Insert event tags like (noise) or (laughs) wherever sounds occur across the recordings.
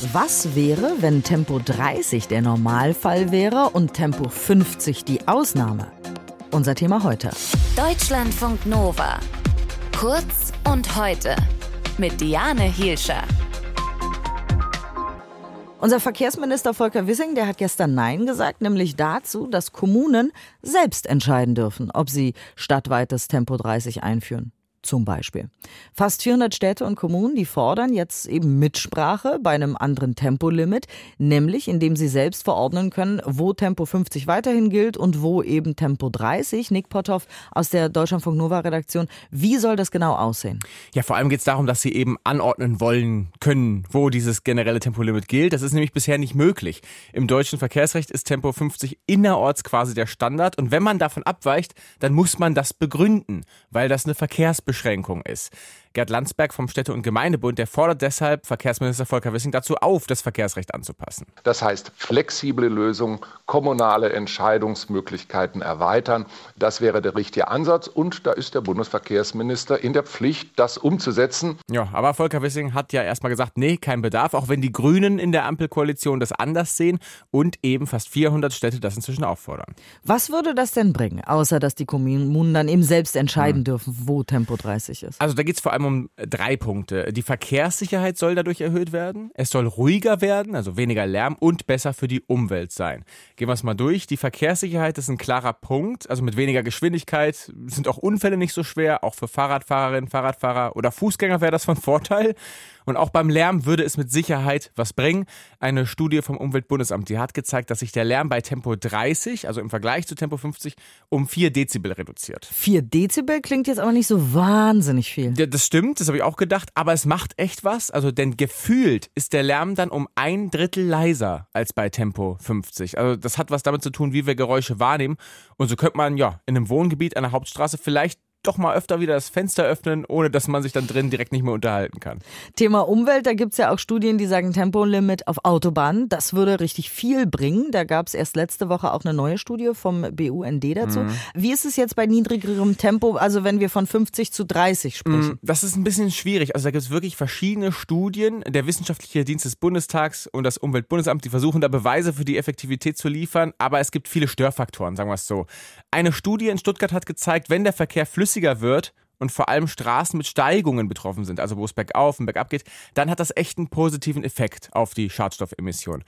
Was wäre, wenn Tempo 30 der Normalfall wäre und Tempo 50 die Ausnahme? Unser Thema heute. Deutschlandfunk Nova. Kurz und heute. Mit Diane Hielscher. Unser Verkehrsminister Volker Wissing, der hat gestern Nein gesagt, nämlich dazu, dass Kommunen selbst entscheiden dürfen, ob sie stadtweites Tempo 30 einführen zum Beispiel. Fast 400 Städte und Kommunen, die fordern jetzt eben Mitsprache bei einem anderen Tempolimit, nämlich indem sie selbst verordnen können, wo Tempo 50 weiterhin gilt und wo eben Tempo 30. Nick Potthoff aus der Deutschlandfunk Nova Redaktion, wie soll das genau aussehen? Ja, vor allem geht es darum, dass sie eben anordnen wollen können, wo dieses generelle Tempolimit gilt. Das ist nämlich bisher nicht möglich. Im deutschen Verkehrsrecht ist Tempo 50 innerorts quasi der Standard und wenn man davon abweicht, dann muss man das begründen, weil das eine Verkehrs Beschränkung ist. Gerd Landsberg vom Städte- und Gemeindebund, der fordert deshalb Verkehrsminister Volker Wissing dazu auf, das Verkehrsrecht anzupassen. Das heißt, flexible Lösungen, kommunale Entscheidungsmöglichkeiten erweitern. Das wäre der richtige Ansatz und da ist der Bundesverkehrsminister in der Pflicht, das umzusetzen. Ja, aber Volker Wissing hat ja erstmal gesagt, nee, kein Bedarf, auch wenn die Grünen in der Ampelkoalition das anders sehen und eben fast 400 Städte das inzwischen auffordern. Was würde das denn bringen, außer dass die Kommunen dann eben selbst entscheiden hm. dürfen, wo Tempo 30 ist? Also da geht es vor allem um drei Punkte. Die Verkehrssicherheit soll dadurch erhöht werden. Es soll ruhiger werden, also weniger Lärm und besser für die Umwelt sein. Gehen wir es mal durch. Die Verkehrssicherheit ist ein klarer Punkt. Also mit weniger Geschwindigkeit sind auch Unfälle nicht so schwer. Auch für Fahrradfahrerinnen, Fahrradfahrer oder Fußgänger wäre das von Vorteil. Und auch beim Lärm würde es mit Sicherheit was bringen. Eine Studie vom Umweltbundesamt, die hat gezeigt, dass sich der Lärm bei Tempo 30, also im Vergleich zu Tempo 50, um 4 Dezibel reduziert. 4 Dezibel klingt jetzt aber nicht so wahnsinnig viel. Ja, das stimmt, das habe ich auch gedacht, aber es macht echt was. Also, denn gefühlt ist der Lärm dann um ein Drittel leiser als bei Tempo 50. Also, das hat was damit zu tun, wie wir Geräusche wahrnehmen. Und so könnte man ja in einem Wohngebiet an der Hauptstraße vielleicht doch mal öfter wieder das Fenster öffnen, ohne dass man sich dann drin direkt nicht mehr unterhalten kann. Thema Umwelt, da gibt es ja auch Studien, die sagen Tempolimit auf Autobahnen, das würde richtig viel bringen. Da gab es erst letzte Woche auch eine neue Studie vom BUND dazu. Mhm. Wie ist es jetzt bei niedrigerem Tempo, also wenn wir von 50 zu 30 sprechen? Mhm, das ist ein bisschen schwierig. Also da gibt es wirklich verschiedene Studien. Der Wissenschaftliche Dienst des Bundestags und das Umweltbundesamt, die versuchen da Beweise für die Effektivität zu liefern, aber es gibt viele Störfaktoren, sagen wir es so. Eine Studie in Stuttgart hat gezeigt, wenn der Verkehr flüssig flüssiger wird und vor allem Straßen mit Steigungen betroffen sind, also wo es bergauf und bergab geht, dann hat das echt einen positiven Effekt auf die Schadstoffemissionen.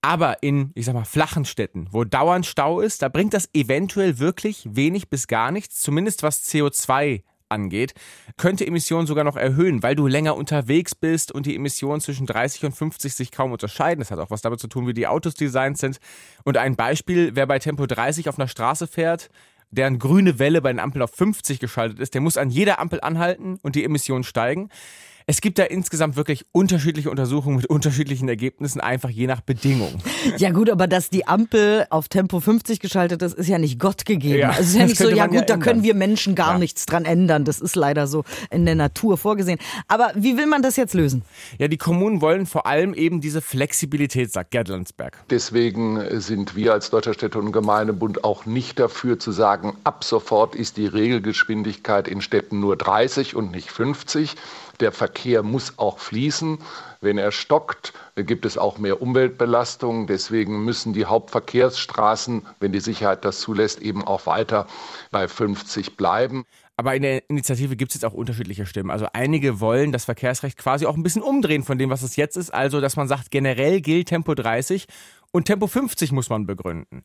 Aber in, ich sag mal, flachen Städten, wo dauernd Stau ist, da bringt das eventuell wirklich wenig bis gar nichts, zumindest was CO2 angeht, könnte Emissionen sogar noch erhöhen, weil du länger unterwegs bist und die Emissionen zwischen 30 und 50 sich kaum unterscheiden. Das hat auch was damit zu tun, wie die Autos designt sind. Und ein Beispiel, wer bei Tempo 30 auf einer Straße fährt, deren grüne Welle bei den Ampeln auf 50 geschaltet ist, der muss an jeder Ampel anhalten und die Emissionen steigen. Es gibt da insgesamt wirklich unterschiedliche Untersuchungen mit unterschiedlichen Ergebnissen, einfach je nach Bedingung. (laughs) Ja gut, aber dass die Ampel auf Tempo 50 geschaltet ist, ist ja nicht Gott gegeben. Ja, also es ist ja (laughs) nicht so, ja gut, ja da können wir Menschen gar ja. nichts dran ändern. Das ist leider so in der Natur vorgesehen. Aber wie will man das jetzt lösen? Ja, die Kommunen wollen vor allem eben diese Flexibilität, sagt Gerd Landsberg. Deswegen sind wir als Deutscher Städte- und Gemeindebund auch nicht dafür zu sagen, ab sofort ist die Regelgeschwindigkeit in Städten nur 30 und nicht 50 der Verkehr muss auch fließen. Wenn er stockt, gibt es auch mehr Umweltbelastung. Deswegen müssen die Hauptverkehrsstraßen, wenn die Sicherheit das zulässt, eben auch weiter bei 50 bleiben. Aber in der Initiative gibt es jetzt auch unterschiedliche Stimmen. Also einige wollen das Verkehrsrecht quasi auch ein bisschen umdrehen von dem, was es jetzt ist. Also, dass man sagt, generell gilt Tempo 30 und Tempo 50 muss man begründen.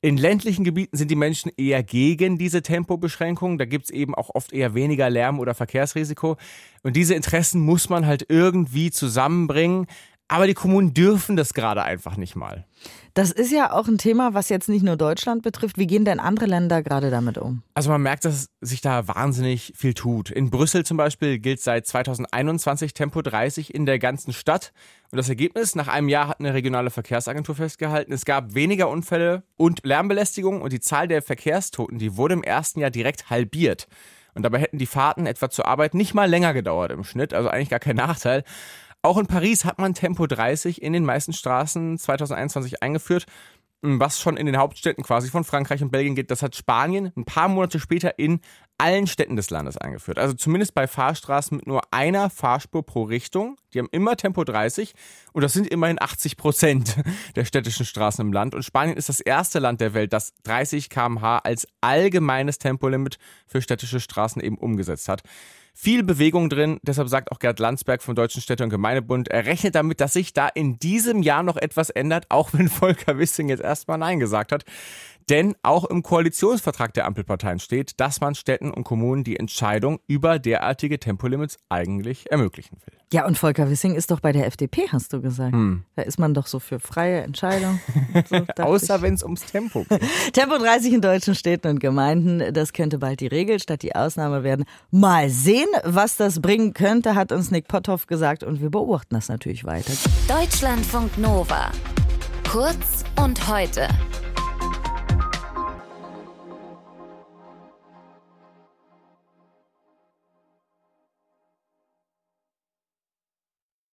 In ländlichen Gebieten sind die Menschen eher gegen diese Tempobeschränkungen. Da gibt es eben auch oft eher weniger Lärm oder Verkehrsrisiko. Und diese Interessen muss man halt irgendwie zusammenbringen. Aber die Kommunen dürfen das gerade einfach nicht mal. Das ist ja auch ein Thema, was jetzt nicht nur Deutschland betrifft. Wie gehen denn andere Länder gerade damit um? Also man merkt, dass sich da wahnsinnig viel tut. In Brüssel zum Beispiel gilt seit 2021 Tempo 30 in der ganzen Stadt. Und das Ergebnis, nach einem Jahr hat eine regionale Verkehrsagentur festgehalten, es gab weniger Unfälle und Lärmbelästigung und die Zahl der Verkehrstoten, die wurde im ersten Jahr direkt halbiert. Und dabei hätten die Fahrten etwa zur Arbeit nicht mal länger gedauert im Schnitt, also eigentlich gar kein Nachteil. Auch in Paris hat man Tempo 30 in den meisten Straßen 2021 eingeführt. was schon in den Hauptstädten quasi von Frankreich und Belgien geht, das hat Spanien ein paar Monate später in allen Städten des Landes eingeführt. Also zumindest bei Fahrstraßen mit nur einer Fahrspur pro Richtung. Die haben immer Tempo 30 und das sind immerhin 80 Prozent (laughs) der städtischen Straßen im Land. Und Spanien ist das erste Land der Welt, das 30 km/h als allgemeines Tempolimit für städtische Straßen eben umgesetzt hat viel Bewegung drin. Deshalb sagt auch Gerd Landsberg vom Deutschen Städte- und Gemeindebund, er rechnet damit, dass sich da in diesem Jahr noch etwas ändert, auch wenn (laughs) Volker Wissing jetzt erstmal Nein gesagt hat. Denn auch im Koalitionsvertrag der Ampelparteien steht, dass man Städten und Kommunen die Entscheidung über derartige Tempolimits eigentlich ermöglichen will. Ja, und Volker Wissing ist doch bei der FDP, hast du gesagt. Hm. Da ist man doch so für freie Entscheidung. (laughs) So, Außer wenn es ums Tempo geht. (laughs) Tempo 30 in deutschen Städten und Gemeinden, das könnte bald die Regel statt die Ausnahme werden. Mal sehen, was das bringen könnte, hat uns Nick Potthoff gesagt und wir beobachten das natürlich weiter. Deutschlandfunk Nova. Kurz und heute.